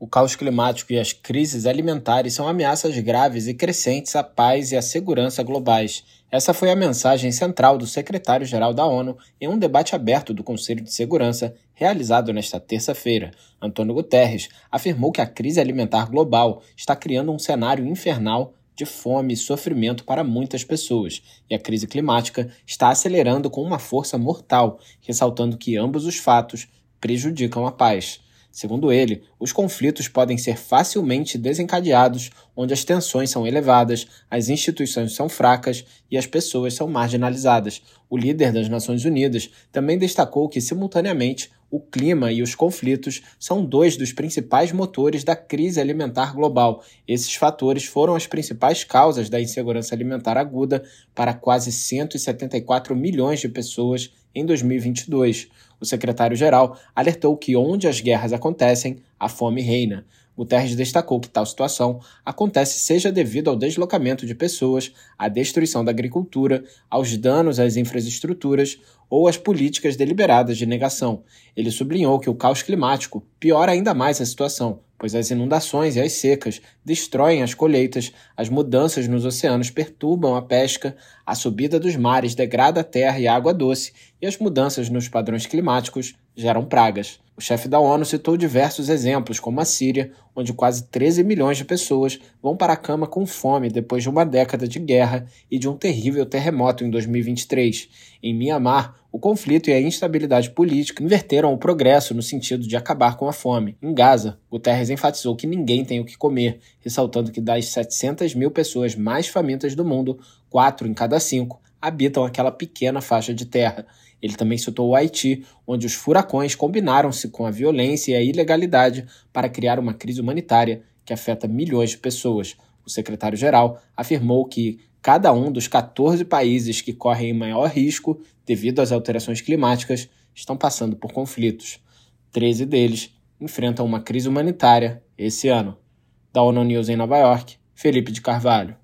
O caos climático e as crises alimentares são ameaças graves e crescentes à paz e à segurança globais. Essa foi a mensagem central do secretário-geral da ONU em um debate aberto do Conselho de Segurança realizado nesta terça-feira. Antônio Guterres afirmou que a crise alimentar global está criando um cenário infernal de fome e sofrimento para muitas pessoas, e a crise climática está acelerando com uma força mortal, ressaltando que ambos os fatos prejudicam a paz. Segundo ele, os conflitos podem ser facilmente desencadeados onde as tensões são elevadas, as instituições são fracas e as pessoas são marginalizadas. O líder das Nações Unidas também destacou que, simultaneamente, o clima e os conflitos são dois dos principais motores da crise alimentar global. Esses fatores foram as principais causas da insegurança alimentar aguda para quase 174 milhões de pessoas em 2022. O secretário-geral alertou que onde as guerras acontecem, a fome reina. Guterres destacou que tal situação acontece seja devido ao deslocamento de pessoas, à destruição da agricultura, aos danos às infraestruturas ou às políticas deliberadas de negação. Ele sublinhou que o caos climático piora ainda mais a situação, pois as inundações e as secas destroem as colheitas, as mudanças nos oceanos perturbam a pesca, a subida dos mares degrada a terra e a água doce, e as mudanças nos padrões climáticos geram pragas. O chefe da ONU citou diversos exemplos, como a Síria, onde quase 13 milhões de pessoas vão para a cama com fome depois de uma década de guerra e de um terrível terremoto em 2023. Em Mianmar, o conflito e a instabilidade política inverteram o progresso no sentido de acabar com a fome. Em Gaza, Guterres enfatizou que ninguém tem o que comer, ressaltando que das 700 mil pessoas mais famintas do mundo, quatro em cada cinco habitam aquela pequena faixa de terra. Ele também citou o Haiti, onde os furacões combinaram-se com a violência e a ilegalidade para criar uma crise humanitária que afeta milhões de pessoas. O secretário-geral afirmou que cada um dos 14 países que correm maior risco devido às alterações climáticas estão passando por conflitos. 13 deles enfrentam uma crise humanitária esse ano. Da ONU News em Nova York, Felipe de Carvalho.